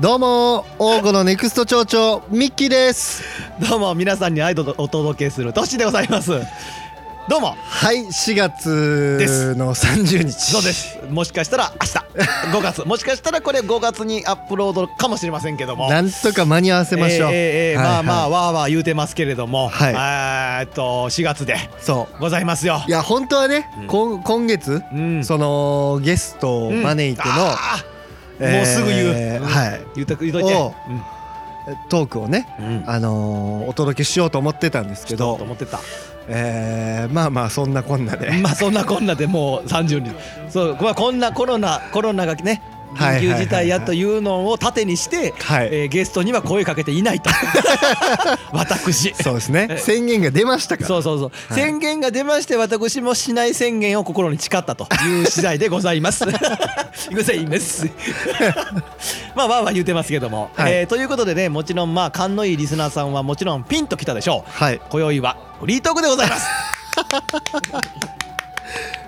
どうも王語のネクスト町長ミッキーです。どうも皆さんにアイドルお届けするトシでございます。どうも。はい4月の30日。そうです。もしかしたら明日。5月。もしかしたらこれ5月にアップロードかもしれませんけども。なんとか間に合わせましょう、えーえーえーはいまあまあはいわーわー言うてますけれども、はい。えーっと4月でそう。ございますよ。いや本当はね、うん。今今月、うん。そのゲストを招いての、あーもうすぐ言う、うんえーはい。言うと言うといて。をトークをね、うん、うん、あのーお届けしようと思ってたんですけど。と、思ってた。えーまあまあそんなこんなで、まあそんなこんなでもう30日そうまあこんなコロナコロナがね緊急事態やというのを盾にして、はい。えーゲストには声かけていないと。私。そうですね。宣言が出ましたから。そうそうそう、い。宣言が出まして私もしない宣言を心に誓ったという 次第でございます。ございます。まあまあまあ言うてますけども、はい。えーということでねもちろんまあ勘のいいリスナーさんはもちろんピンときたでしょう。はい。今宵はフリートークでございます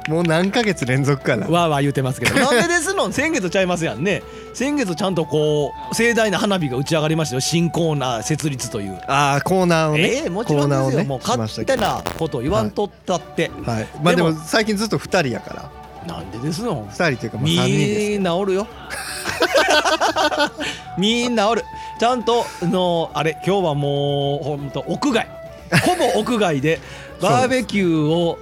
もう何ヶ月連続かな。わーわー言うてますけど。なんでですの？先月ちゃいますやんね。先月ちゃんとこう盛大な花火が打ち上がりましたよ。新コーナー設立という。ああコーナーをね、ええもちろんですよ、ねもう勝手なこと言わんとったって、はい。まあでもでも最近ずっと2人やから。なんでですの？2人というかまあみ3人ですんなおるよ。みんなおる。ちゃんとあのあれ今日はもうほんと屋外。ほぼ屋外でバーベキューを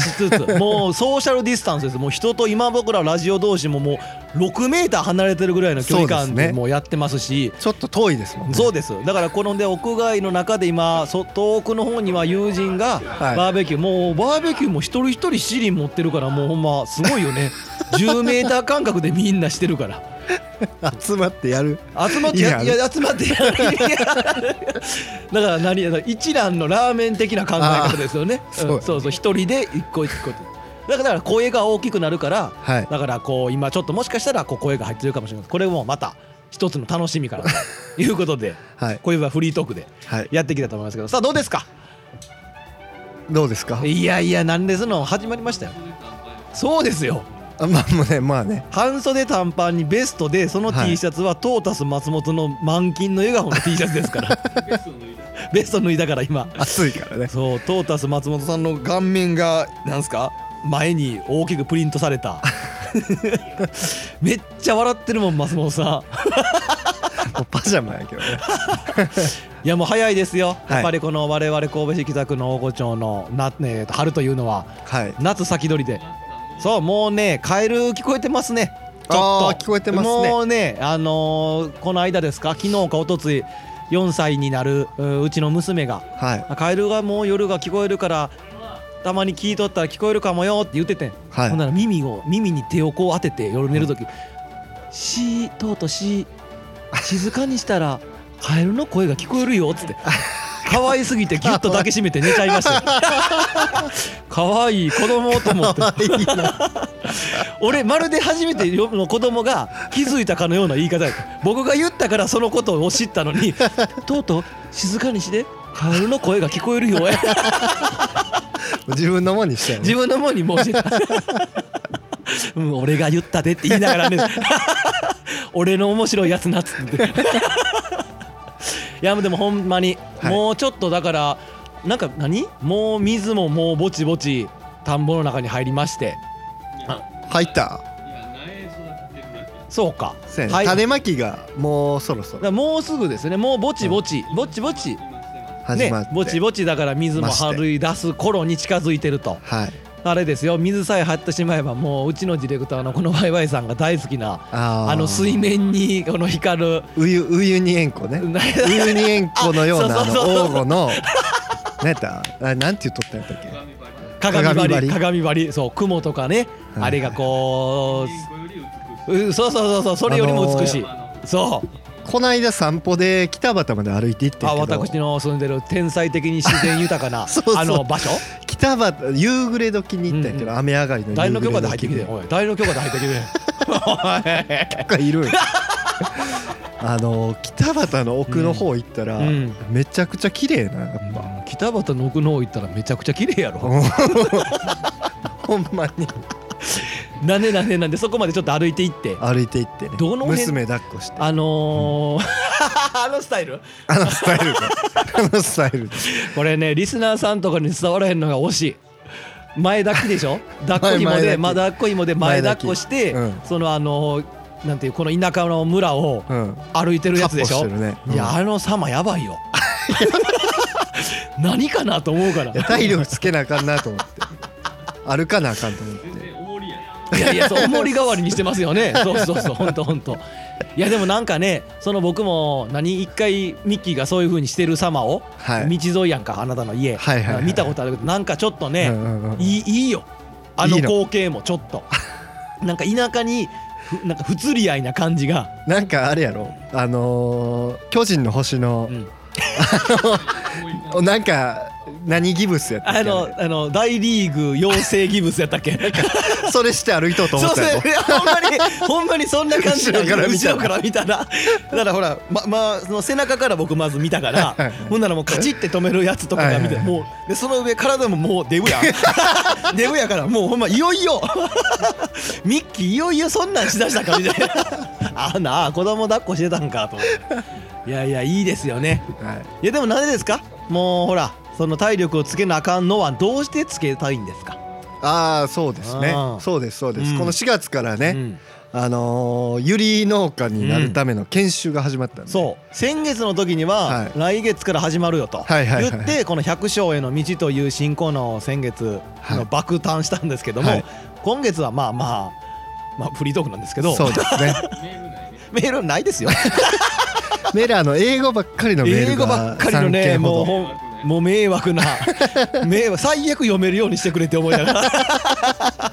しつつもうソーシャルディスタンスです。もう人と今僕らラジオ同士ももう6メーター離れてるぐらいの距離感でもうやってますし。ちょっと遠いですもんね。そうです。だからこので屋外の中で今そ遠くの方には友人がはい。バーベキュー、もうバーベキューも一人一人シリン持ってるからもうほんますごいよね。10メーター間隔でみんなしてるから 集まってやる。集まってやいや集まってやる。だから何一蘭のラーメン的な考え方ですよね。そう。うんそうそう。一人で一個一個だから声が大きくなるからはい。だからこう今ちょっともしかしたらこう声が入ってるかもしれないこれもまた一つの楽しみからということではい。こういうはフリートークではい。やってきたと思いますけど。さあどうですか？どうですか？いやいやなんですの始まりましたよ。そうですよあまあもうねまあね。半袖短パンにベストでそのはい。T シャツはトータス松本の満金の笑顔の T シャツですから。ベスト脱いだから今。暑いからね。そうトータス松本さんの顔面がなんすか？前に大きくプリントされた。めっちゃ笑ってるもん松本さん。もうパジャマやけどね。いやもう早いですよ、はい。やっぱりこの我々神戸市北区の大御町のな、え春というのははい。夏先取りでそうもうねカエル聞こえてますね。ちょっと。聞こえてますね。もうねあのーこの間ですか？昨日か一昨日4歳になるううちの娘が。はい。あカエルがもう夜が聞こえるからたまに聞いとったら聞こえるかもよって言っててん、はい。ほんなら耳を耳に手をこう当てて夜寝る時「しとうとうし静かにしたらカエルの声が聞こえるよ」っつって 可愛すぎてギュッと抱きしめて寝ちゃいましたよ。可愛い子供と思って 俺まるで初めての子供が気づいたかのような言い方や。僕が言ったからそのことを知ったのにとうとう静かにしてカエルの声が聞こえるよ自分のもんにしたよ自ね分のもんに申し訳ないうん、俺が言ったでって言いながらね。俺の面白いやつなっつっていやでもほんまに、はい。もうちょっとだからなんか何？もう水ももうぼちぼち田んぼの中に入りまして。入った？そうか。はい。種まきがもうそろそろ。だからもうすぐですね。もうぼちぼち、ぼちぼち。始まって、ねぼちぼちだから水も張り出す頃に近づいてると。はいあれですよ。水さえ張ってしまえばもううちのディレクターのこのワイワイさんが大好きなあー。あの水面にこの 光る。ウユウユニ塩湖ね。なウユニ塩湖のような あのそうそうそう。そう王吾の何やった？あれなんて言っとったんやったっけ？鏡張り。鏡張り。そう雲とかね、はい。あれがこううそうそうそうそう。それよりも美しい、そう。こないだ散歩で北畑まで歩いて行ってんあ私の住んでる天才的に自然豊かなあの場所？北畑夕暮れ時に行ったんやけど、うん雨上がりの夕暮れ誰の許可で入ってきておい誰の許可で入ってきて。がい。る あの北畑の奥の方行ったら、うん。めちゃくちゃ綺麗なやっぱ、うん。北畑の奥の方行ったらめちゃくちゃ綺麗やろ。ほんまに。なんでなんでなんでそこまでちょっと歩いて行って。歩いて行ってね。どの辺？娘抱っこして。あのー あのスタイル？あのスタイルであのスタイル。でこれねリスナーさんとかに伝わらへんのが惜しい。前抱きでしょ？抱っこ紐前前抱き。でまだ抱っこ紐で前抱っこして、前抱きそのあのーなんていうこの田舎の村をうん。歩いてるやつでしょ、カッポしてるね。うん。いやあの様やばいよ。何かなと思うから。体力つけなあかんなと思って。歩かなあかんと思って。いやいやそう重り代わりにしてますよね。そうそうそう本当本当 いやでもなんかねその僕も何一回ミッキーがそういう風にしてる様を、はい。道沿いやんかあなたの家、はいはいはい。見たことあるけどなんかちょっとね、うんうんうんいいいいよ。あのいいの？光景もちょっと。なんか田舎にふなんか不釣り合いな感じが、なんかあれやろ。あのー巨人の星のう、ん。なんか何ギブスやったっけ？あのあの大リーグ養成ギブスやったっけ？それして歩いとうと思ってそうたほんまにほんまにそんな感じなの後ろから見た。ら後ろから見たら。だからほらままあその背中から僕まず見たからほんならもうカチッて止めるやつとかが見てはいはいもうでその上体ももうデブや。デブやからもうほんまいよいよ。ミッキーいよいよそんなんしだしたかみたいな。あなあ子供抱っこしてたんかと。いやいやいいですよね。はい。いやでもなんでですか？もうほらその体力をつけなあかんのはどうしてつけたいんですか？ああそうですね。そうですそうです、うん。この4月からね、うん。あのー、ゆり農家になるための研修が始まったんで、そう。先月の時には、はい。来月から始まるよと言ってこの百姓への道という新コーナーを先月の爆誕したんですけども、はい。今月はまあまあまあフリートークなんですけど。そうですね。メールないですよ。メールあの英語ばっかりのメー英ルが語ばっかりの3ねもうもう迷惑な。迷惑最悪読めるようにしてくれって思いながら。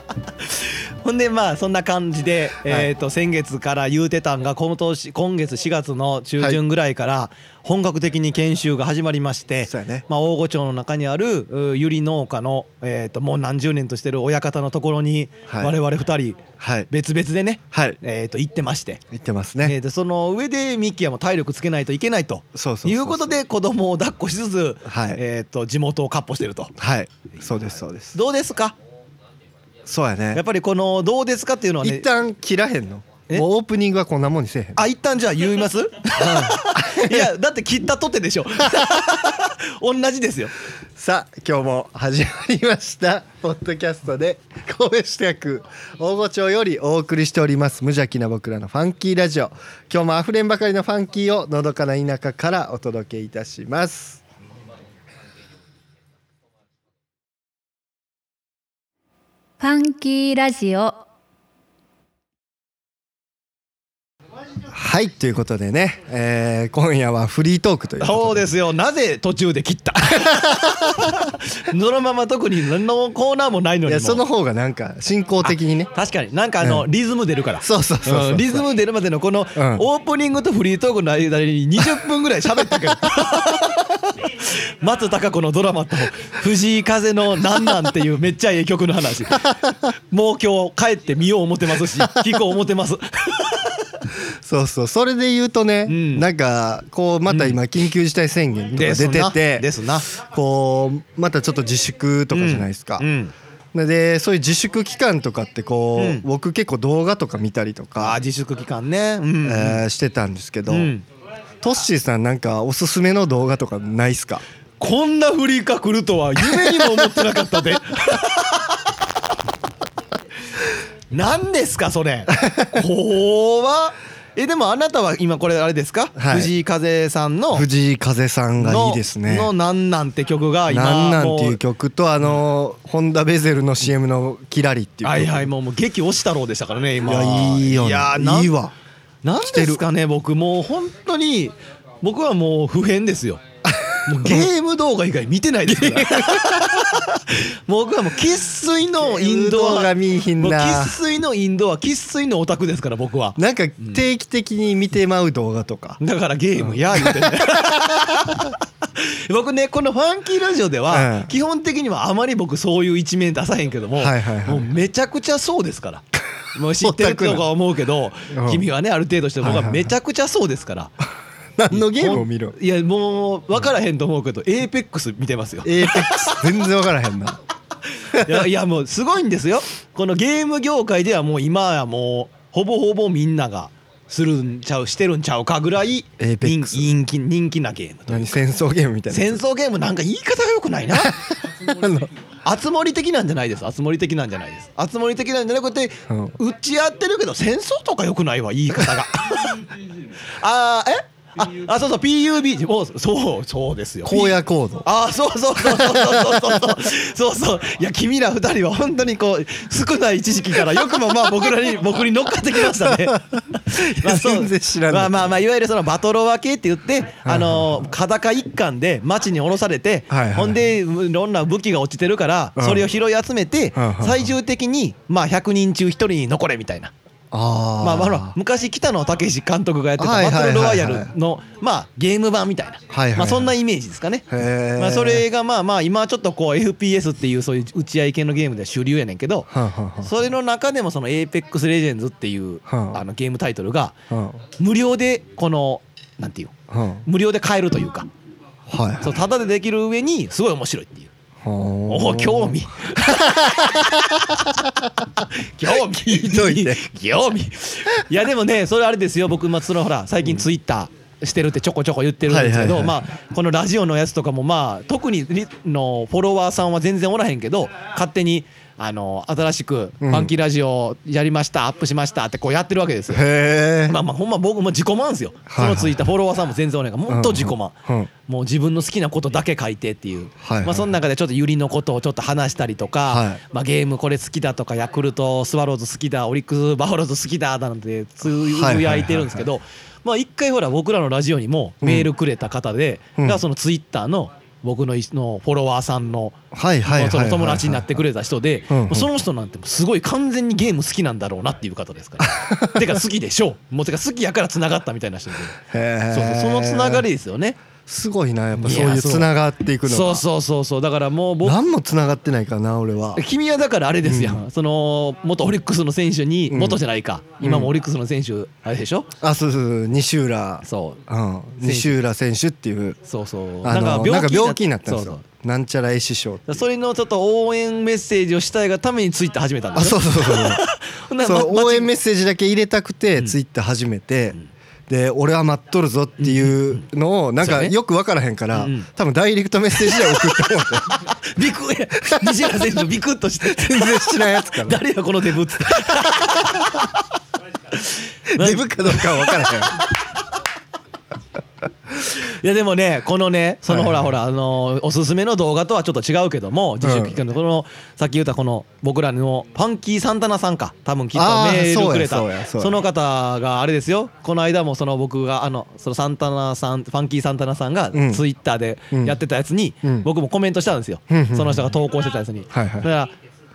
ほんでまあそんな感じで、えー、と先月から言うてたんが今年今月4月の中旬ぐらいから本格的に研修が始まりまして、ね。まあ、大御町の中にあるうゆり農家の、えー、ともう何十年としてる親方のところにはい。我々2人はい。別々でね、はい。えー、と行ってまして、言ってますえね、ー、とその上でミッキーはもう体力つけないといけないと。そうそうそうそう。いうことで子供を抱っこしつつ、はい。えー、と地元をかっ歩してると。はい。そうですそうです。どうですか？そうやね。やっぱりこのどうですかっていうのはね。一旦切らへんの。えもうオープニングはこんなもんにせえへん。あ一旦じゃあ言います？いやだって切ったとてでしょ。同じですよ。さあ今日も始まりました。ポッドキャストで神戸市役大御町よりお送りしております。無邪気な僕らのファンキーラジオ。今日もあふれんばかりのファンキーをのどかな田舎からお届けいたします。ファンキーラジオはいということでね、えー今夜はフリートークということで。そうですよ。なぜ途中で切った？そのまま特に何のコーナーもないのにも。いやその方がなんか進行的にね。確かに。なんかあの、うん。リズム出るから。そうそうそうそう、う。んリズム出るまでのこの、ん。オープニングとフリートークの間に20分ぐらい喋ったけど松たか子のドラマと藤井風の「なんなん」っていうめっちゃええ曲の話。もう今日帰って見よう思ってますし聞こう思ってますそうそう。それで言うとね、うん。なんかこうまた今緊急事態宣言とか出てて、ですな。こうまたちょっと自粛とかじゃないですか、うん。でそういう自粛期間とかってこう、うん。僕結構動画とか見たりとあーか、自粛期間ね。うん、えーしてたんですけど、うん。トッシーさんなんかおすすめの動画とかないっすか？こんな振りが来るとは夢にも思ってなかったで。何ですかそれ。怖っえでもあなたは今これあれですか、はい。藤井風さんの藤井風さんがいいですね。ののなんなんて曲が今なんなんっていうも曲とあのホンダベゼルの CM の「キラリ」っていう曲。はいはいもうもう激推し太郎でしたからね今。いやいいよね。いやいいわ。なんですかね僕。もう本当に僕はもう不変ですよもうゲーム動画以外見てないですから。僕はもう生粋のインドア。動画見生粋のインドア。生粋のオタクですから僕は。なんか定期的に見てまう動画とか。だからゲーム。や言うてね 僕ねこのファンキーラジオではうん。基本的にはあまり僕そういう一面出さへんけどももうめちゃくちゃそうですから。もう知ってるとか思うけどうん。君はねある程度して僕はめちゃくちゃそうですから何のゲームを見るいやもう分からへんと思うけどエーペックス見てますよ。エーペックス。全然わからへんな。いやいやもうすごいんですよ。このゲーム業界ではもう今はもうほぼほぼみんながするんちゃうしてるんちゃうかぐらい人気人気なゲーム何戦争ゲームみたいな。戦争ゲームなんか言い方がよくないな。あの熱盛的なんじゃないです。熱盛的なんじゃないです。熱盛的なんじゃなくて、うん。打ち合ってるけど戦争とかよくないわ言い方が。あーえ？ああそうそう PUB もうそうそうですよ。荒野行動。ああそうそうそうそうそうそうそう。いや君ら二人は本当にこう少ない知識からよくもまあ僕らに僕に乗っかってきましたね。まあそう。全然知らない。まあまあまあいわゆるそのバトロワ系って言ってあの裸一貫で町に降ろされてほんでいろんな武器が落ちてるからうん。それを拾い集めて最終的にまあ100人中1人に残れみたいな。あー。まあまあ昔北野武監督がやってたバトルロワイヤルのまあゲーム版みたいな。はいはいまあそんなイメージですかね。まあそれがまあまあ今ちょっとこう FPS っていうそういう打ち合い系のゲームで主流やねんけどそれの中でもその Apex Legends っていうはああのゲームタイトルがうん。無料でこのなんていううん。無料で買えるというか。はい。そうタダでできる上にすごい面白いっていう。おおお興味。興味。聞いといて。興味。いやでもねそれあれですよ。僕まあそのほら最近ツイッターしてるってちょこちょこ言ってるんですけどまあこのラジオのやつとかもまあ特にリのフォロワーさんは全然おらへんけど勝手にあの新しく「ファンキーラジオやりましたアップしました」ってこうやってるわけですよ。まあまあほんま僕も自己満ですよ、はいはい。そのツイッターフォロワーさんも全然おらへんからもっと自己満、うん。うん。もう自分の好きなことだけ書いてっていう、はいはい。まあその中でちょっとユリのことをちょっと話したりとか、はい。まあゲームこれ好きだとかヤクルトスワローズ好きだオリックスバファローズ好きだなんてつぶやいてるんですけどまあ一回ほら僕らのラジオにもメールくれた方で、うん。がそのツイッターの僕のいのフォロワーさんの友達になってくれた人でその人なんてすごい完全にゲーム好きなんだろうなっていう方ですから。てか好きでしょ。うもうてか好きやからつながったみたいな人で。へそうそう。そのつながりですよねすごいなやっぱそういうつながっていくのが。そうそうそうそう。だからもう僕何もつながってないからな俺は。君はだからあれですやん、その元オリックスの選手に、うん。元じゃないか。今もオリックスの選手あれでしょ？あそうそうそう西浦。そう。うん。西浦選手っていう。そうそう。あのなんか病気になったんですそうよなんちゃら絵師匠そう。それのちょっと応援メッセージをしたいがためにツイッター始めたんであすよ。そうそうそう ま応援メッセージだけ入れたくてツイッター始めてで俺は待っとるぞっていうのをなんかよく分からへんから多分ダイレクトメッセージで送って。もらってビクッ西原選手ビクッとして。全然知らんやつから。誰やこのデブっつって。デブかどうかは分からへんいやでもねこのねそのほらほらあのーおすすめの動画とはちょっと違うけども自主聞くのこのさっき言ったこの僕らのファンキーサンタナさんか多分きっとメールくれた。その方があれですよ。この間もその僕があのそのサンタナさんファンキーサンタナさんがうん。ツイッターでやってたやつにうん。僕もコメントしたんですよ。その人が投稿してたやつに。だから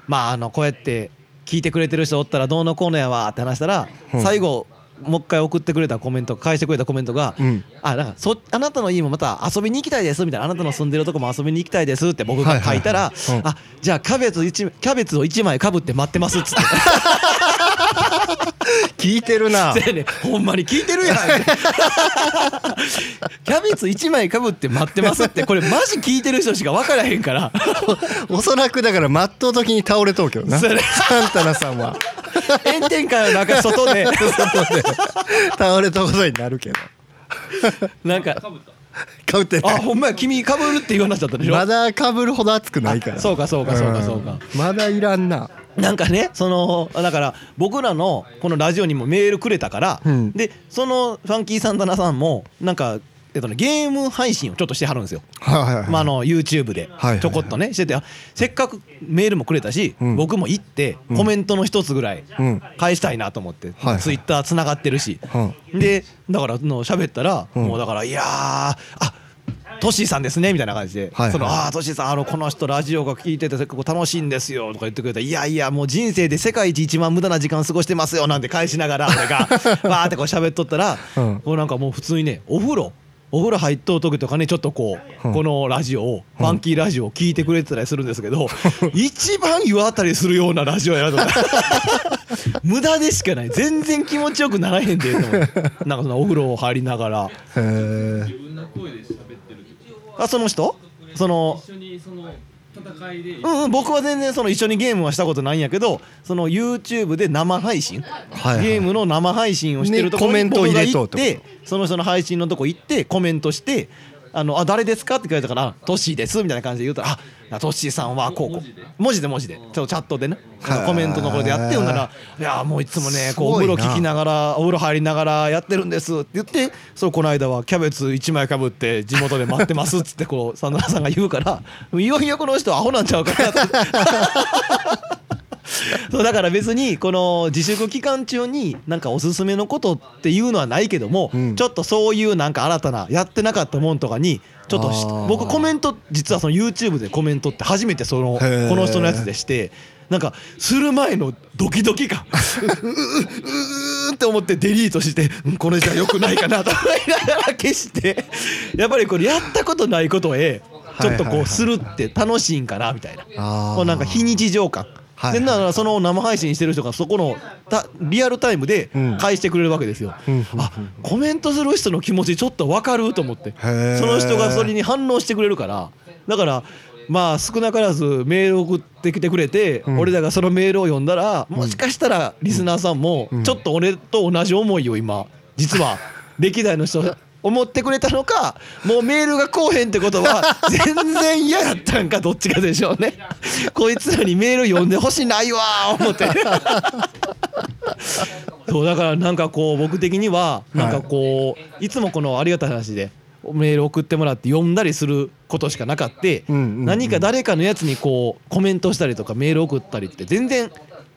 まああのこうやって聞いてくれてる人おったらどうのこうのやわって話したらうん。最後もう一回送ってくれたコメント返してくれたコメントがうん。あなんかそあなたの家もまた遊びに行きたいですみたいなあなたの住んでるとこも遊びに行きたいですって僕が書いたらあじゃあキャベツ一キャベツを1枚かぶって待ってますっつって 聞いてるな。でね。ほんまに聞いてるやん。キャベツ1枚かぶって待ってますって。これマジ聞いてる人しか分からへんから。おそらくだから待っとう時に倒れとうけどな。それサンタナさんは。炎天下の中外で。外で。倒れたことになるけど。なんかかぶってないあほんまや君かぶるっていう話だったでしょ？まだかぶるほど熱くないから。そうかそうかそうかそうか。ん。まだいらんななんかねそのだから僕らのこのラジオにもメールくれたから、うん。でそのファンキーサンタナさんもなんか、えっとね、ゲーム配信をちょっとしてはるんですよ。はいはいはい。まあ、あの YouTube ではいはいちょこっとねしててあせっかくメールもくれたし、うん。僕も行ってうん。コメントの一つぐらいうん。返したいなと思って、はいはい。ツイッターつながってるし、うん。でだからの喋ったら、うん。もうだからいやーあトッシーさんですねみたいな感じで、はいはい。そのああトッシーさんあのこの人ラジオが聞いてて結構楽しいんですよとか言ってくれたらいやいやもう人生で世界一一番無駄な時間過ごしてますよなんて返しながら俺が わーってこう喋っとったら、うん。こうなんかもう普通にねお風呂お風呂入っとう時とかねちょっとこう、うん。このラジオをファンキーラジオを聞いてくれてたりするんですけど、一番湯あたりするようなラジオやなと思って。無駄でしかない。全然気持ちよくならへんでなんかそのお風呂入りながら。へえあその人？その一緒にその戦いで。うんうん僕は全然その一緒にゲームはしたことないんやけどその YouTube で生配信、はいはい。ゲームの生配信をしてるところにねコメントを僕が行っててその人の配信のとこ行ってコメントして「あのあ誰ですか?」って聞かれたからあ「トッシーです」みたいな感じで言うたら「あトッシーさんはこうこう。文字で文字で。ちょっとチャットでね。コメントのところでやってほんなら「い。やもういつもねこうお風呂聞きながらお風呂入りながらやってるんです」って言ってそうこの間はキャベツ1枚かぶって地元で待ってますっつってこうサンドラさんが言うからいよいよこの人アホなんちゃうかなって。そうだから別にこの自粛期間中になんかおすすめのことっていうのはないけども、うん。ちょっとそういうなんか新たなやってなかったもんとかにちょっと僕コメント実はその YouTube でコメントって初めてそのこの人のやつでしてなんかする前のドキドキ感。ううううーって思ってデリートしてうんこれじゃ良くないかなと思いながら消して。やっぱりこれやったことないことへちょっとこうするって楽しいんかなみたいな。あこうなんか非日常感、はいでだからその生配信してる人がそこのたリアルタイムでうん。返してくれるわけですよ、うん。あコメントする人の気持ちちょっと分かると思って。その人がそれに反応してくれるから。だからまあ少なからずメール送ってきてくれて、ん。俺らがそのメールを読んだらもしかしたらリスナーさんもん。ちょっと俺と同じ思いを今実は 歴代の人思ってくれたのかもうメールがこうへんってことは 全然嫌やったんかどっちかでしょうね。こいつらにメール読んでほしないわー思って。そうだからなんかこう僕的にはなんかこうい。つもこのありがたい話でメール送ってもらって読んだりすることしかなかって何か誰かのやつにこうコメントしたりとかメール送ったりって全然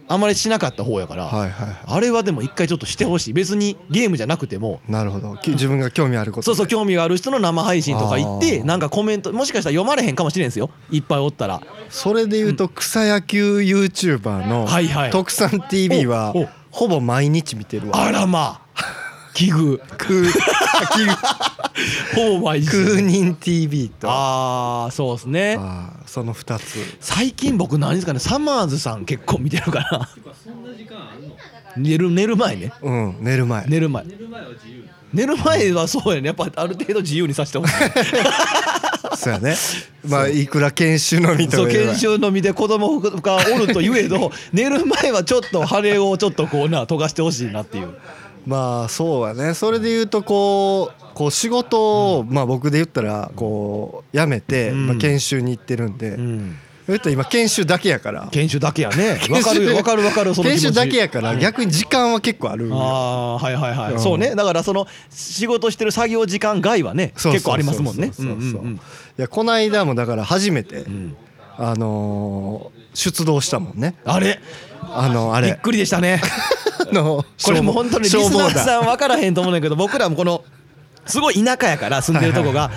あまりしなかった方やから、はいはいはあれはでも一回ちょっとしてほしい。別にゲームじゃなくても。いなるほど。き自分が興味あることそうそう興味がある人の生配信とか行ってなんかコメントもしかしたら読まれへんかもしれんですよ。いっぱいおったら。それで言うと草野球 YouTuber のはいはい。特産 TV はほぼ毎日見てるわ。あらまあ奇遇空ほぼ毎日空人 TV と。ああそうですね。その2つ。最近僕何ですかねサマーズさん結構見てるからそんな。時間あるの寝る寝る前ね。うん寝る前。寝る前。寝る前は自由寝る前はそうやね。やっぱある程度自由にさせてほしい。そうやね。まあいくら研修のみと研修の身で子供がおると言えど 寝る前はちょっと羽をちょっとこうな研がしてほしいなっていうまあそうやね。それで言うとこうこう仕事をまあ僕で言ったらこう辞めてうん。まあ研修に行ってるんで。うん。言ったら今研修だけやから。研修だけやね。わかるよ。わかるわかるその気持ち。研修だけやから逆に時間は結構ある。ああはいはいはい、うん。そうね。だからその仕事してる作業時間外はね結構ありますもんね。そうそういやこの間もだから初めてん。あのー出動したもんね。あれ？あのあれ。びっくりでしたね。あ のこれもう本当にリスナーさん分からへんと思うんだけど僕らもこのすごい田舎やから住んでるとこが。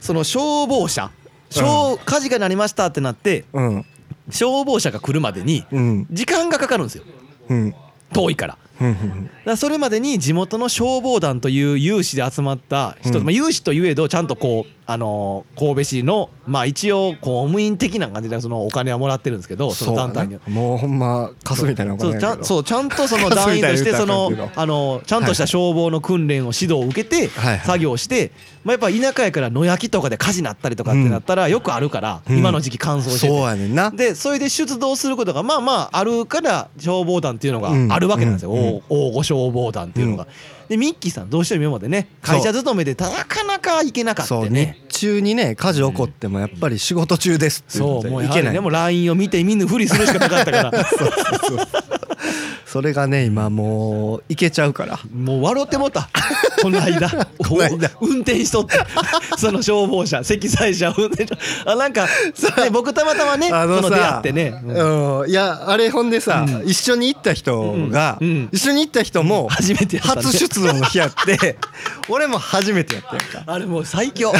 その消防車。消火事が鳴りましたってなってうん。消防車が来るまでにうん。時間がかかるんですよ。うん。遠いから。うんうんだそれまでに地元の消防団という有志で集まった人、うん。まあ、有志といえどちゃんとこう、あのー神戸市のまあ一応公務員的な感じでそのお金はもらってるんですけどその団体に。ねもうほんまカスみたいなお金そうちゃんそうちゃんとその団員としてそのあのちゃんとした消防の訓練を指導を受けて作業して、まあ、やっぱ田舎やから野焼きとかで火事になったりとかってなったらよくあるから、うん。今の時期乾燥してて、そうやねんな。でそれで出動することがまあまああるから消防団っていうのがうん。あるわけなんですよ、うん。大大御消防団っていうのが。でミッキーさんどうしても今までね会社勤めでなかなか行けなかったね。日中にね火事起こってもやっぱり仕事中ですって言そうもうやはりっていけない。でも LINE を見て見ぬふりするしかなかったから それがね今もういけちゃうから。もう笑ってもうた。この間。この間。お運転しとって。その消防車。積載車運転しあなんか、ね、僕たまたまねあの出会さってね、うん。うん。いやあれほんでさ、うん。一緒に行った人が、うん。うん。一緒に行った人も初めて初出動の日やって俺も初めてやったやんか。あれもう最強。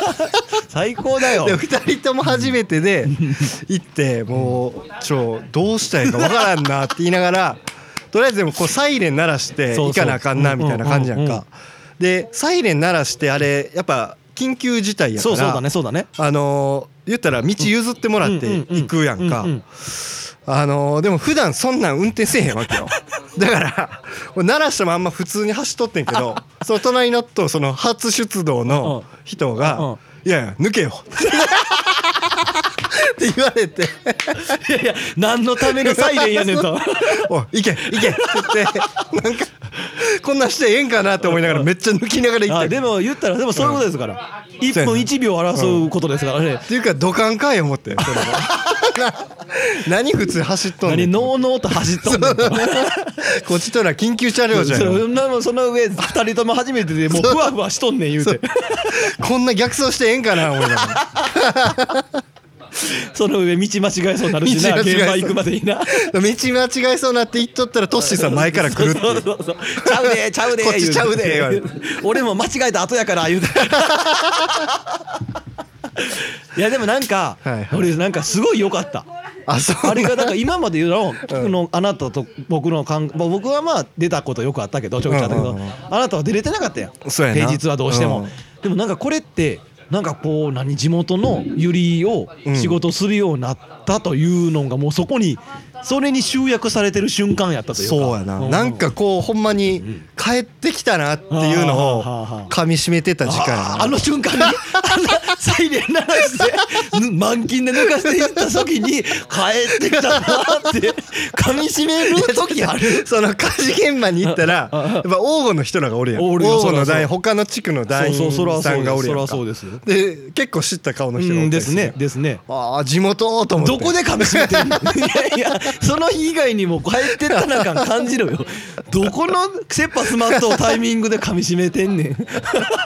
最高だよ。で2人とも初めてで行ってもうちょどうしたらいいか分からんなって言いながらとりあえずでもこうサイレン鳴らして行かなあかんなみたいな感じやんか。でサイレン鳴らしてあれやっぱ緊急事態やからそうそうだねそうだねあのー言ったら道譲ってもらって行くやんかあのーでも普段そんなん運転せえへんわけよ。だから俺鳴らしたまんま普通に走っとってんけどその隣のとその初出動の人うん。が「いやいや抜けよ」って言われて。いやいや何のためのサイレンやねんと「おい行け行け」って言ってなんかこんなんしてええんかなって思いながらめっちゃ抜きながら行ってあでも言ったらでもそういうことですから。1分1秒争うことですからね。っていうか土管かい思ってそれが 何普通走っとんね何んノーノーと走っとんねんと。こっちとら緊急車両じゃん。そんなもんその上2人とも初めてでもうふわふわしとんねん言うて。こんな逆走してええんかな思いながら その上道間違えそうになるしな 現場行くまでにな。道間違えそうなって言っとったらトッシーさん前から来るってそうそうそう。ちゃうでちゃうでこっちちゃうで俺も間違えた後やから言うて。いやでもなんか、はいはい。俺なんかすごい良かった。あそう。あれがだから今まで言うの,、うんのあなたと僕の感まあ僕はまあ出たことよくあったけどちょくちょくあったけど、あなたは出れてなかったやん。平日はどうしても、うん。でもなんかこれってなんかこう何地元の百合を仕事するようになったというのがもうそこにそれに集約されてる瞬間やったというか。そうやな、ん。なんかこうほんまに帰ってきたなっていうのをはあはあはあ噛み締めてた時間。やなああの瞬間に？サイレン鳴らしてぬ満勤で抜かしていった時に帰ってきたなって。噛み締める時ある。その火事現場に行ったらやっぱ王吾の人らがおるやん。王吾の団員他の地区の団員さんがおるやんで結構知った顔の人がうんですねですね。ああ地元と思って。どこで噛み締めてんの？いやいやその日以外にも帰ってったな感感じろよ。どこの切羽詰まっとうタイミングで噛み締めてんねん。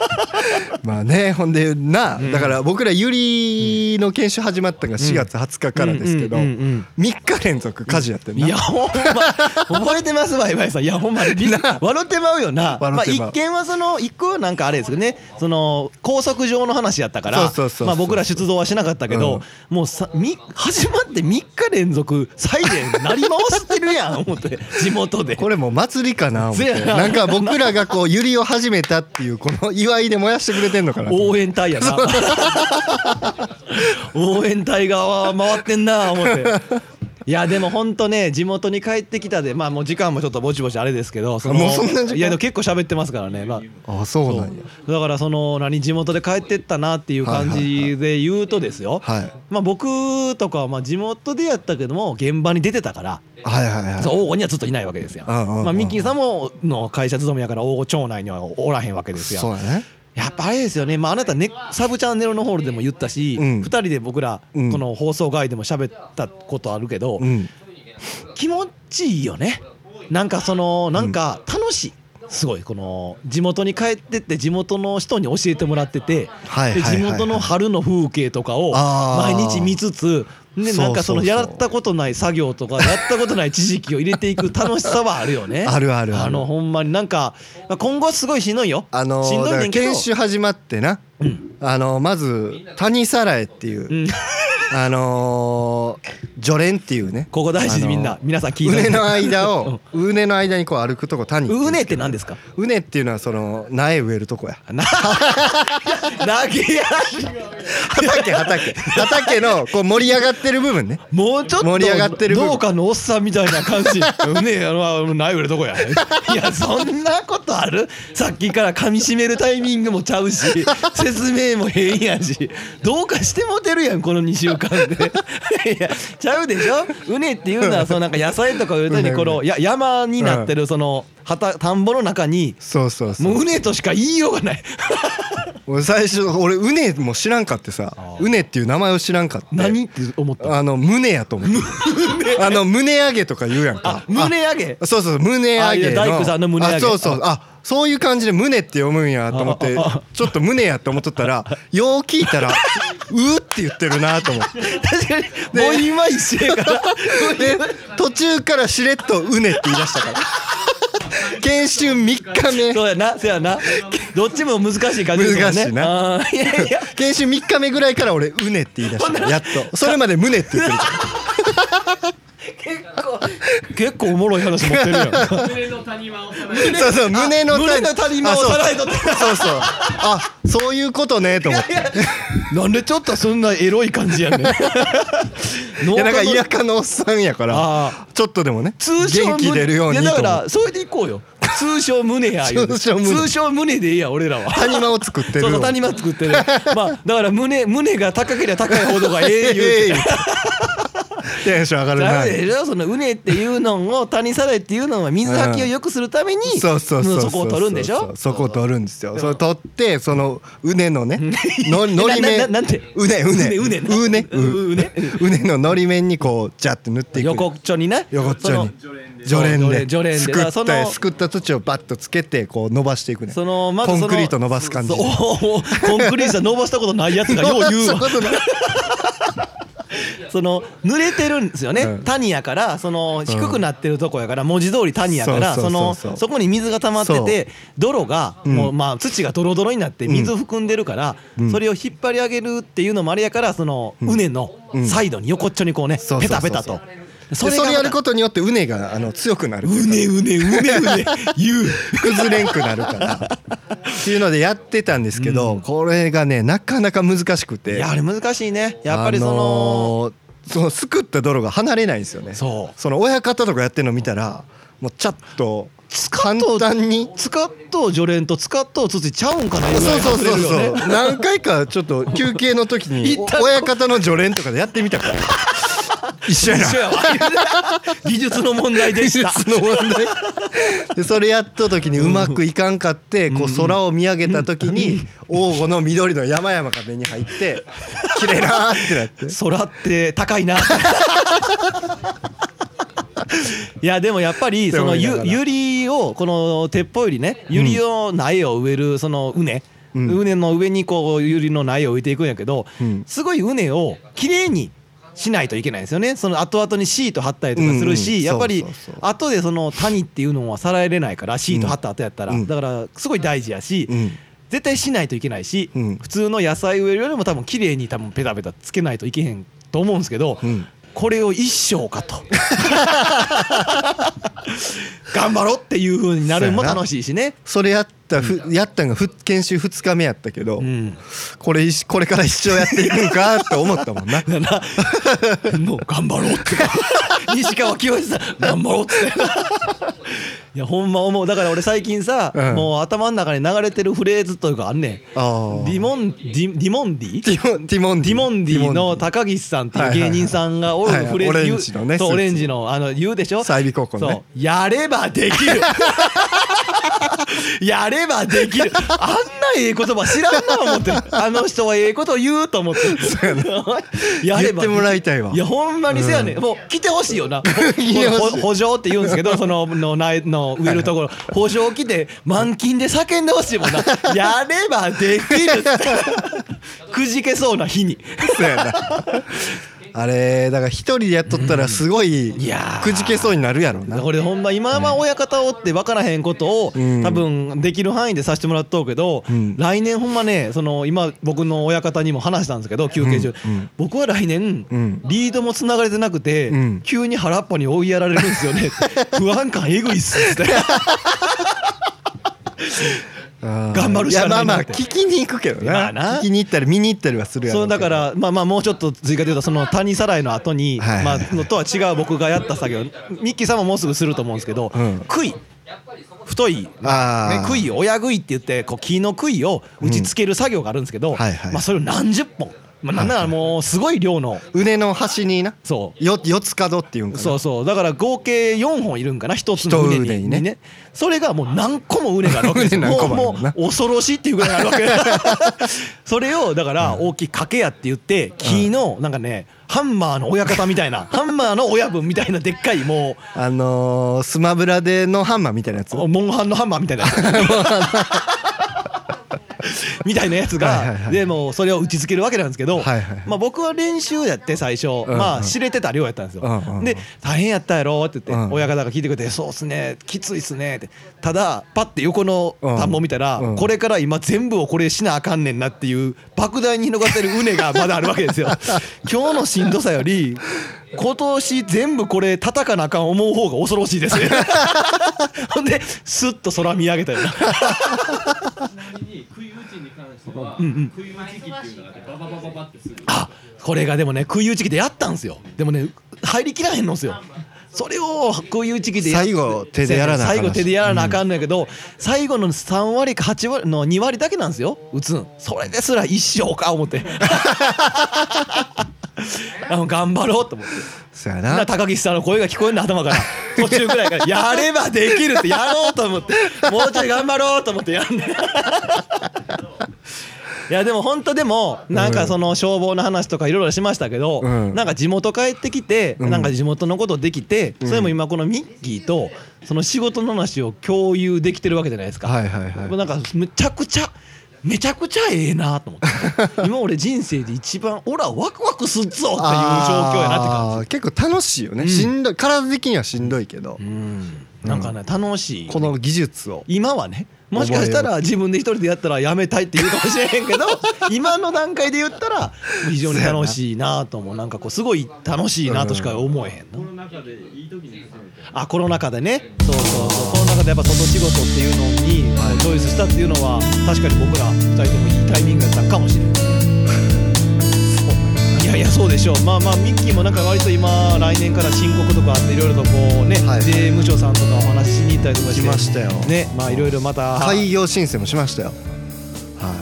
まあねほんでな、だから僕らゆりの研修始まったのが4月20日からですけど、うんうんうん3日連続火事やってんな。いやほんま覚えてますわ今井さん。いやほんまに 笑ってまうよな。まあ一見はその一個はなんかあれですけどね。その高速上の話やったからまあ僕ら出動はしなかったけど、もうさみ始まって3日連続サイレン鳴り回してるやん思って。地元で。これもう祭りかな思って。な。んか僕らがこうゆりを始めたっていうこの祝いで燃やしてくれてんのかな。応援隊やな。応援隊側回ってんな思っていやでもほんとね地元に帰ってきたでまあもう時間もちょっとぼちぼちあれですけどそのもうそんな時間？いやでも結構喋ってますからね。まああそうなんや。だからその何地元で帰ってったなっていう感じで言うとですよ、はい。まあ僕とかはまあ地元でやったけども現場に出てたからはいはいはいそう王吾にはずっといないわけですよ。うんうんうんまあミッキーさんもの会社勤めやから王吾町内にはおらへんわけですよ。そうやねやっぱあれですよね、まあ、あなたねサブチャンネルのホールでも言ったし、うん。2人で僕らこうん。の放送外でも喋ったことあるけど、うん。気持ちいいよね。なんかそのなんか楽しい。すごい。この地元に帰ってって地元の人に教えてもらっててで地元の春の風景とかを毎日見つつでなんかそのやったことない作業とかやったことない知識を入れていく楽しさはあるよね。あるあるあのほんまになんかまあ今後はすごいしんどいよ。あのしんーだからどいねんけど。研修始まってな、あのまず谷さらえっていう、うん。あのー除蓮っていうね。ここ大事にみんな、あの皆さん聞いて。畝の間を 畝の間にこう歩くとこ谷う。ねって何ですか？畝っていうのはその苗植えるとこや。な投げや畑畑。畑のこう盛り上がってる部分ね。もうちょっと盛り上がってる部分。農家のおっさんみたいな感じ。う ねあのない売るとこや。いやそんなことある？さっきから噛み締めるタイミングもちゃうし説明も変やし。どうかしてもてるやんこの2週間で。いやちゃうでしょ？うねっていうのはそのなんか野菜とかいうとにこのや山になってるその畑田んぼの中にそうそうそう。もううねとしか言いようがない。俺最初俺うねも知らんかってさうねっていう名前を知らんかって。何って思った？あの胸やと思って あの胸上げとか言うやんか。あ胸上げ？あそうそう胸上げの。大工さんの胸上げ。あそうそう。あそういう感じで胸って読むんやと思ってちょっと胸やって思っとったら よう聞いたら「う」って言ってるなと思って。確かに。母音は一緒やから。で途中からしれっと「うね」って言い出したから研修3日目。そうやなそうやな。どっちも難しい感じですもんね。難しいな。あーいやいや。研修3日目ぐらいから俺「うね」って言い出した。やっと。それまで「胸」って言ってる結構 結構おもろい話持ってるやん。胸の谷間をさないそうそう胸の胸の谷間をさらいとってあそうそう。そうあそういうことねと思って。なんでちょっとそんなエロい感じやねん いやなんか田舎のおっさんやからあちょっとでもね通称元気出るようにいやだからそれでいこうよ。通称胸や 通称胸通称胸でいいや俺らは。谷間を作ってる。そうそう谷間作ってる。まあだから胸胸が高ければ高いほどがええ言うて。ええテンション上がるダなメでしょ？そのうねっていうのを谷さらいっていうのは水はきを良くするためにそうそうそうそこを取るんでしょ？そこを取るんですよ。それ取ってそのうねのねの のり面なんて？うねうねうね。うね。ううね。うねののり面にこうジャって塗っていく。横っちょにね横っちょに。その常連で。常連で。すくったすくった土をバッとつけてこう伸ばしていくね。そのコンクリート伸ばす感じ。コンクリート伸ばしたことないやつがよう言うわ その濡れてるんですよね、うん。谷やからその低くなってるとこやから文字通り谷やからそのそこに水が溜まってて泥がうん。もうまあ土がドロドロになって水を含んでるからうん。それを引っ張り上げるっていうのもあれやからその畝のうん。サイドに横っちょにこうねペタペタと。でそれやることによってうねがあの強くなるうねうねうねうね言う。崩れんくなるから。っていうのでやってたんですけど、これがねなかなか難しくいてやあれ難しいね。やっぱりそのあのーそのすくった泥が離れないんですよね。そう。その親方とかやってるの見たらもうちょっと簡単に。使っと助練と使っとつつちゃうんかなそうそうそうそう、何回かちょっと休憩の時に 親方の助練とかでやってみたから一緒やな。技術の問題でした。技術の問題。でそれやった時にうまくいかんかってこう空を見上げた時に王吾の緑の山々が目に入って綺麗なーってなって。空って高いな。いやでもやっぱりそのゆゆりをこの鉄砲よりねゆりを苗を植えるその畝うん畝の上にこうゆりの苗を植えていくんやけどうん。すごい畝をきれいにしないといけないんですよね。その後々にシート貼ったりとかするしやっぱり後でその谷っていうのはさらえれないからシート貼った後やったら。うん。だからすごい大事やしうん。絶対しないといけないし、うん。普通の野菜植えるよりも多分綺麗に多分ペタペタつけないといけへんと思うんですけど、うんこれを一生かと。頑張ろうっていう風になるのも楽しいしね。それやったふやったんがふ研修2日目やったけどうん、これ一これから一生やっていくんかって思ったもんな。もう頑張ろうって。西川きよしさん頑張ろうっていやほんま思う。だから俺最近さ、うん。もう頭の中に流れてるフレーズというかあんねん。ディモンディディモンディ？ティモンティモンディ。モンディの高岸さんっていう芸人さんがおるフレーズ言うはいはいオレンジのねオレンジのあの言うでしょ？済美高校ね。そう。やればできる やればできる。あんなええ言葉知らんな思ってる。あの人はええこと言うと思ってる。や言ってもらいたいわ。いやほんまにせやね、ん、もう来てほしいよな。補助って言うんですけどそのの苗の植えるところ。補助来て満勤で叫んでほしいもんな。やればできる。ってくじけそうな日に。そうやなあれだから一人でやっとったらすごいくじけそうになるやろうな。これほんま今は親方をって分からへんことをうん。多分できる範囲でさせてもらっとうけど、うん。来年ほんまねその今僕の親方にも話したんですけど休憩中、僕は来年、うん。リードもつながれてなくて、うん。急に腹っぱに追いやられるんですよね 不安感えぐいっすって頑頑張るしかないなやまあまあって聞きに行くけどな。聞きに行ったり見に行ったりはするやろそううだからまあまあもうちょっと追加で言うとその谷さらいの後にまあのとは違う僕がやった作業。ミッキーさんももうすぐすると思うんですけどうん。杭太い。ね杭親杭って言ってこう木の杭を打ち付ける作業があるんですけどまあそれを何十本まあ、なんならもうすごい量の。畝の端にな。そう。よ四つ角っていうんかな。そうそう。だから合計4本いるんかな一つの畝ににね。ね。それがもう何個も畝があるわけです もうんもう恐ろしいっていうぐらいあるわけ。それをだから大きい掛け屋って言って木のなんかねハンマーの親方みたいな ハンマーの親分みたいなでっかいもあのースマブラでのハンマーみたいなやつ？うモンハンのハンマーみたいなやつみたいなやつはいはいはい。がでもうそれを打ち付けるわけなんですけど、はいはいまあ、僕は練習やって最初、うんまあ知れてた量やったんですよ、うんうんうん。で大変やったやろ？って言って、うん親方が聞いてくれて「そうっすねきついっすね」って。ただパッて横の田んぼ見たら、うん。うんこれから今全部をこれしなあかんねんなっていう莫大に広がってる畝がまだあるわけですよ。今日のしんどさより今年全部これ叩かなあかん思う方が恐ろしいですよ ほんでスッと空見上げたよ。なしては、うんうん。食い打ち機っていうのがあってバババババってするあこれがでもね食い打ち機でやったんですよ。でもね入りきらへんのっすよ。それを食い打ち機で最後手でやらなあかん最後手でやらなあかんのやけど、最後の3割か8割の2割だけなんですよ。打つん。それですら一生か思って。頑張ろうと思って。そうやな。な高岸さんの声が聞こえんの頭から。途中ぐらいから やればできるってやろうと思って。もうちょい頑張ろうと思ってやんねいやでも本当でもなんかその消防の話とかいろいろしましたけど、うんなんか地元帰ってきて、うんなんか地元のことできて、それも今このミッキーとその仕事の話を共有できてるわけじゃないですか。はいはいはいなんかめちゃくちゃめちゃくちゃええなと思って。今俺人生で一番オラワクワクすっぞっていう状況やなって感じ。結構楽しいよね、しんどい。体的にはしんどいけど、うん。なんかね楽しいこの技術を。今はねもしかしたら自分で一人でやったらやめたいって言うかもしれへんけど 今の段階で言ったら非常に楽しいなと思う。な。んかこうすごい楽しいなとしか思えへんの中でいい時に始めてあコロナ禍でね。そうそうそう。コロナ禍でやっぱ外仕事っていうのにチョイスしたっていうのは確かに僕ら二人ともいいタイミングだったかもしれないいやいやそうでしょう。まあまあミッキーもなんか割と今来年から申告とかあっていろいろとこうね、はい。税務署さんとかお話ししに行ったりとかして来ましたよ。ねまあいろいろまた。開業申請もしましたよ。は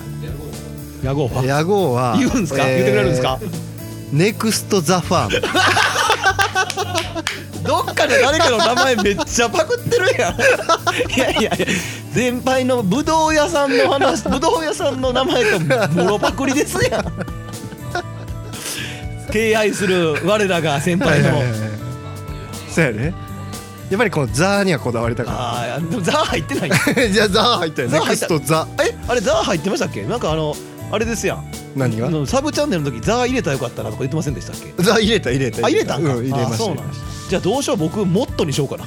屋号は？い屋号は言うんですか、言ってくれるんですか？ネクストザファーム。どっかで誰かの名前めっちゃパクってるやん。いやいやいや先輩のぶどう屋さんの話ぶどう屋さんの名前ともろパクリですやん敬愛する我らが先輩のそうやね。やっぱりこのザーにはこだわりたかああでもザー入ってない。らじゃあザー入ったよネクザー入った。ストザえあれザー入ってましたっけ？なんかあのあれですやん。何が？あのサブチャンネルの時ザー入れたらよかったなとか言ってませんでしたっけ？ザー入れた入れたあ入れたんか、うん入れましたあそうなんですじゃあどうしよう僕モットにしようかな。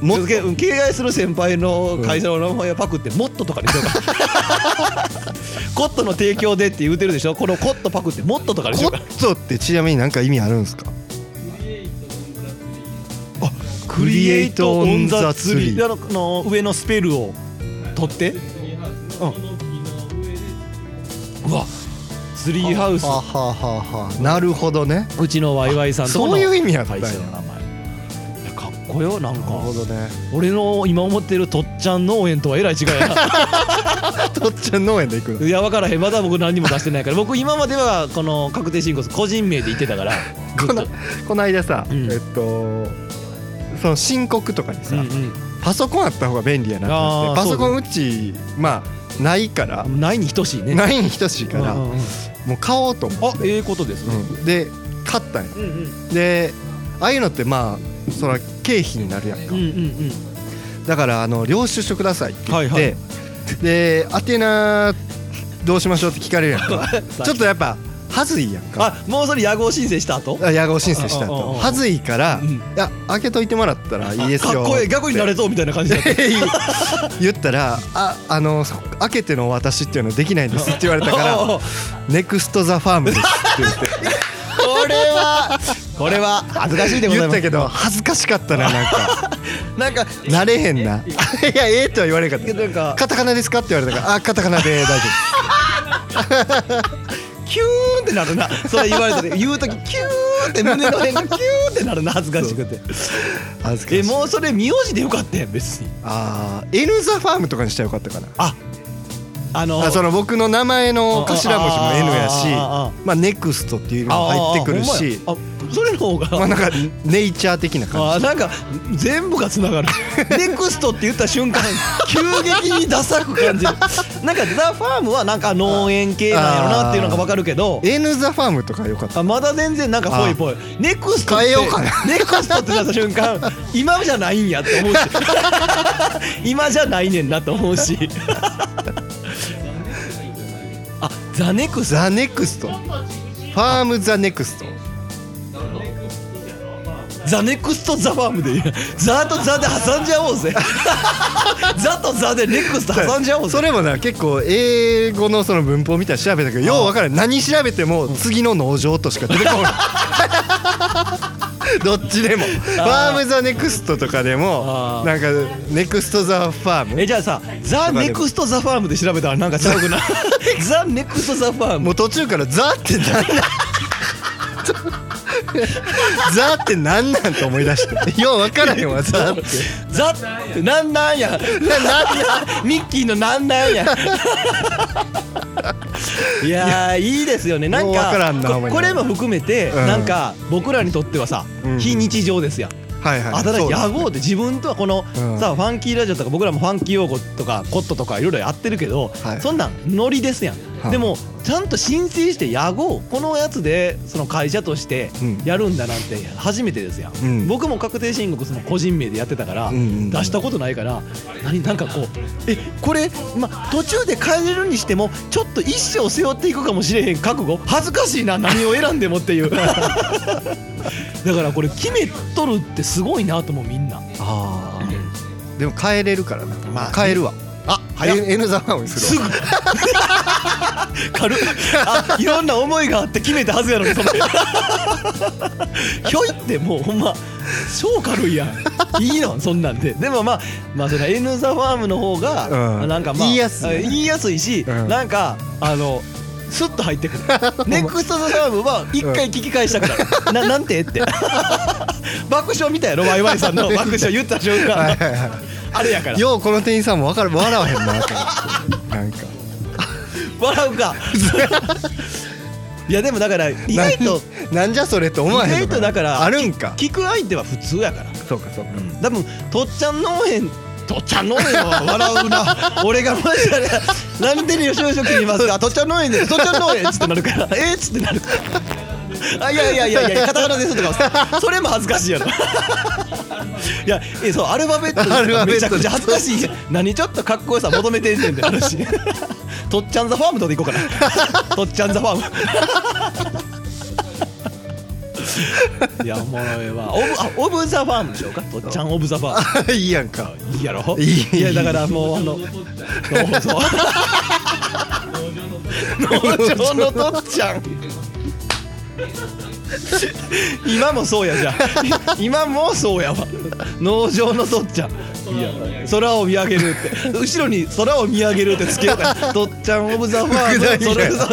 もっと？け敬愛する先輩の会社の名前をパクってモットとかにしようかコットの提供でって言うてるでしょ？このコットパクってモットとかにしよコットってちなみに何か意味あるんですか？クリエイト・オン・ザ・ツリーツリーあの上のスペルを取って？うわ。ツリーハウス。はあはあはあは。あなるほどね。うちのワイワイさんとのそういう意味やったんや。会社の名前いやかっこよなんか。なるほどね。俺の今思ってるとっちゃん農園とはえらい違いやな。とっちゃん農園で行くの？いや分からへん。まだ僕何にも出してないから。僕今まではこの確定申告個人名で言ってたから。こと。のこの間さ、うん。えっとその申告とかにさ、うんパソコンあった方が便利やなって。パソコンうちまあないから、うん、ないに等しいね。ないに等しいから、うんうんうん。もう買おうと思って、あええことですね、うん。で買ったんや。うんうん。でああいうのってまあそら経費になるやんか、うんうんうん。だからあの領収書くださいって言って、はいはい。で宛名どうしましょう？って聞かれるやんか。ちょっとやっぱはずいやんか。あもうそれ野合申請した後？あ野号申請したああああとはずいから「うんいや開けといてもらったらいいですよ」かっこええ逆になれそうみたいな感じだった。言ったら「ああのそ開けてのお渡しっていうのはできないんです」って言われたから おうおう「ネクストザファームです」って言って。これはこれは恥ずかしいでございます。言ったけど恥ずかしかったななんか。なんかなれへんな。いやええとは言われなかった。なんかカタカナですかって言われたから「あカタカナで大丈 キューンってなるな。それ言われたで言う時キューンって胸の辺がキューンってなるな恥ずかしくて。夫」恥ずかしい。えもうそれ名字でよかったやん別に。あー N ザファームとかにしたらよかったかな。ああのあその僕の名前の頭文字も N やしああああまあ Next っていうのも入ってくるしあそれの方がまあなんかネイチャー的な感あなんか全部がつながる。Next って言った瞬間急激にダサく感じる。なんかザ・ファームはなんか農園系なんやろなっていうのが分かるけど。じ N ザファームとかよかった。あまだ全然なんかぽいぽい。 Next って変えようかな。 Next ってなった瞬間今じゃないんやって思うし。今じゃないねんなと思うし。あ The Next The Next ファーム The Next The Next The Farm でいい。ザとザで挟んじゃおうぜ。The と The で Next 挟んじゃおうぜ。それもな結構英語のその文法みたいなの調べたけどよう分からん。何調べても次の農場としか出てこない。どっちでも。 Farm The Next とかでもなんか Next The Farm。えじゃあさ The Next The Farm で調べたらなんかちゃうくない？ザ・ネクスト・ザ・ファーム。もう途中からザってなんなん ザってなんなんと思い出して。よう分からへんわ ザって。ザってなんなんや。なんなんミッキーのなんなんや。いやーいいですよね。なんかここれも含めてうん。なんか僕らにとってはさうん。非日常ですやん。はいはい。あただそう野号って自分とはこのうん。さファンキーラジオとか僕らもファンキー用語とかコットとかいろいろやってるけどはい。そんなんノリですやん。はいでもちゃんと申請して野号このやつでその会社としてうん。やるんだなんて初めてですやん。うん。僕も確定申告その個人名でやってたから出したことないから何なんかこうえこれま途中で変えれるにしてもちょっと一生背負っていくかもしれへん覚悟恥ずかしいな何を選んでもっていう。だからこれ決めとるってすごいなと思うみんな。あー。でも変えれるからな、まあ変えるわあ早っ N, N ザファームにすすぐ。軽っ。あいろんな思いがあって決めたはずやのにその ひょいってもうほんま超軽いやん。いいの？そんなんで。でもまあまあそれは N ザファームの方が、うん。なんかまあ言いやすい言いやすいし、うん。なんかあのスッと入ってくる。ネクストザファームは一回聞き返したくなる、ななんて？って。爆笑みたいやろ？ワイワイさんの爆笑言った瞬間、はいはいはあれやから。いようこの店員さんも分かる笑わへんなと思って。なんか。笑うか。いやでもだから意外となんなんじゃそれって思わへんの意外とだからあるんか。聞く相手は普通やから。そうかそうか、多分とっちゃん農園とっちゃん農園は笑うな。俺がマジで何でに就職にいますか。とっちゃん農園ですとっちゃん農園 っつってなるから。えっつってなるからあいやいやいやいや カタカナですとかそれも恥ずかしいやろ。いやえそうアルファベットめちゃくちゃ恥ずかしい。何ちょっとかっこよさ求めてんねんって あるしとっちゃんザファームとでいこうかな。とっちゃんザファーム。いやおもろいわ。オブあオブザファームでしょうか？とっちゃんオブザファーム。いいやんか。いいやろ？いいいやだからもうあの農場のとっちゃん今もそうやじゃあ今もそうやわ。農場のとっちゃ。ん空を見上げるって。後ろに空を見上げるってつけようか。なとっちゃんオブザファーム副題それそ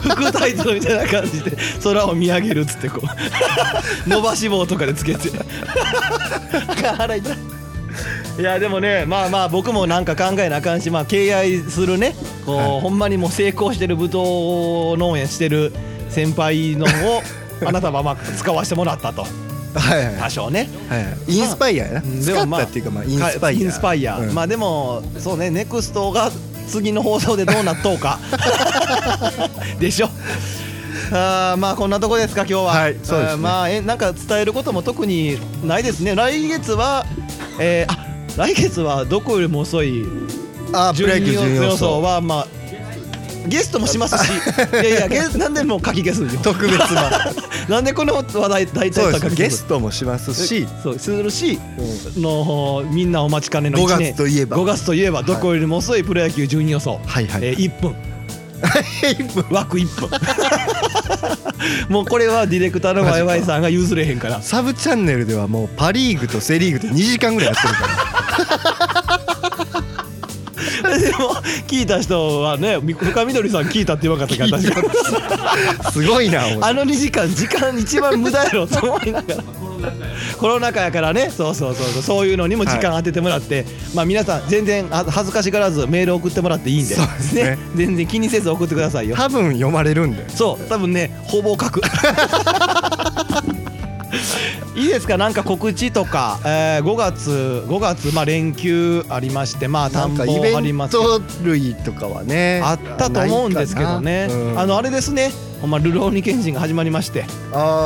副タイトルみたいな感じで空を見上げるっつってこう伸ばし棒とかでつけて腹痛いいやでもねまあまあ僕もなんか考えなあかんしまあ敬愛するねこう、はいほんまにもう成功してるブドウ農園してる先輩のをあなたはまあ使わせてもらったと。はいはい。多少ね。はいはい。インスパイアやな、うん。使ったっていうかまあインスパイア。インスパイア、うん。まあでもそうねネクストが次の放送でどうなっとうか。でしょ。あーまあこんなとこですか今日は。はいそうですね。まあえなんか伝えることも特にないですね。来月はえー、あ来月はどこよりも遅いあープロ野球準予想。はまあゲストもしますし いやいやゲスなんでもう書き消すんよ。特別な なんでこの話題大体そうです。書きゲストもしますし、そうするし、のみんなお待ちかねの5 1年月といえば。5月といえばどこよりも遅いプロ野球順位予想、はいはい、えー、1分。1分。枠1分。もうこれはディレクターのワイワイさんが譲れへんから。サブチャンネルではもうパ・リーグとセ・リーグで2時間ぐらいやってるからも聞いた人はねみ深緑さん聞いたって言わなかったから確かにすごいなあの2時間時間一番無駄やろと思いながら。コロナ禍やからね。そうそうそうそう。そういうのにも時間当ててもらって、まあ皆さん全然あ恥ずかしがらずメール送ってもらっていいんで。そうですね。全然気にせず送ってくださいよ。多分読まれるんで。そう。多分ねほぼ書くいいですか？なんか告知とか、えー、5月5月まあ連休ありましてまあな田んぼんかイベありンますけど。ト類とかはねあったと思うんですけどね、あのあれですねま「ルローニケンシン」が始まりまして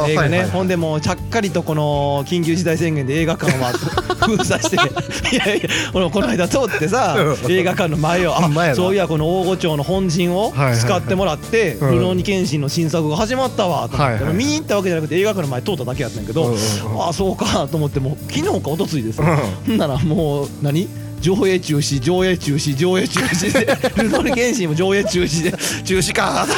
映画ね、ほんでもうちゃっかりとこの緊急事態宣言で映画館は 封鎖していやいやこのこの間通ってさ うん。映画館の前をほんまやな。そういやこの大御町の本陣を使ってもらって「うん。ルローニケンシン」の新作が始まったわと思って、見に行ったわけじゃなくて映画館の前通っただけやったんやけど、ああそうかと思ってもう昨日か一昨日です。よ、うんならもう何？上映中止上映中止上映中止で ルノリケンシンも上映中止で中止か。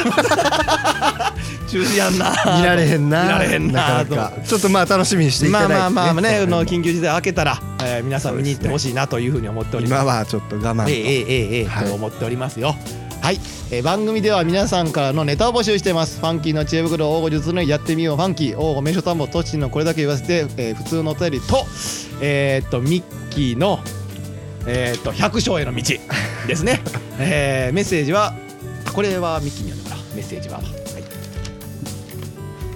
中止やんな。見られへんな。見られへんな。ちょっとまあ楽しみにしていただいて、まあまあまあねあの今緊急事態明けたら、えー皆さん見に行ってほしいなというふうに思っております。はちょっと我慢と、ええええええはい。と思っておりますよ。はい、えー番組では皆さんからのネタを募集しています。ファンキーの知恵袋王吾術のやってみようファンキー。王吾名所探訪栃木のこれだけ言わせて、えー普通のお便りとえーっとミッキーのえーっと百姓への道ですね、えーメッセージはこれはミッキーにあるからメッセージは、はい、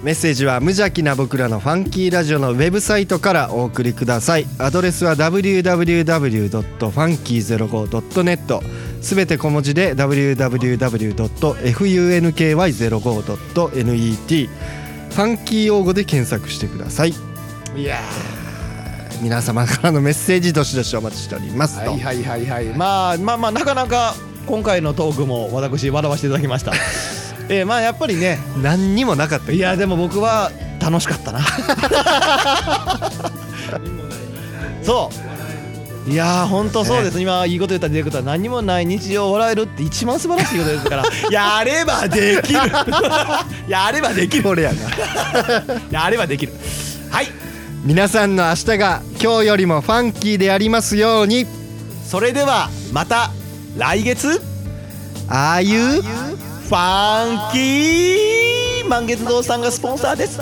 メッセージは無邪気な僕らのファンキーラジオのウェブサイトからお送りください。アドレスは www.funky05.net すべて小文字で www.funky05.net ファンキー用語で検索してください。いやー皆様からのメッセージどしどしお待ちしております。と、はいはいはいはい。まあまあまあなかなか今回のトークも私笑わせていただきました。えーまあやっぱりね。何にもなかったいやでも僕は楽しかったな。そう。いやー本当そうです、今いいこと言ったディレクター何にもない日常を笑えるって一番素晴らしいことですから。やればできる。やればできる。これやな。やればできる。はい皆さんの明日が今日よりもファンキーでありますように。それではまた来月。ああいう？ファンキー。満月堂さんがスポンサーです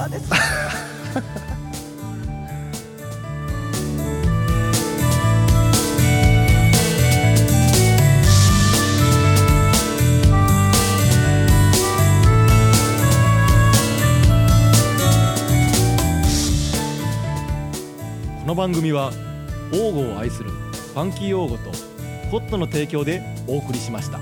番組は王語を愛するファンキー王語とホットの提供でお送りしました。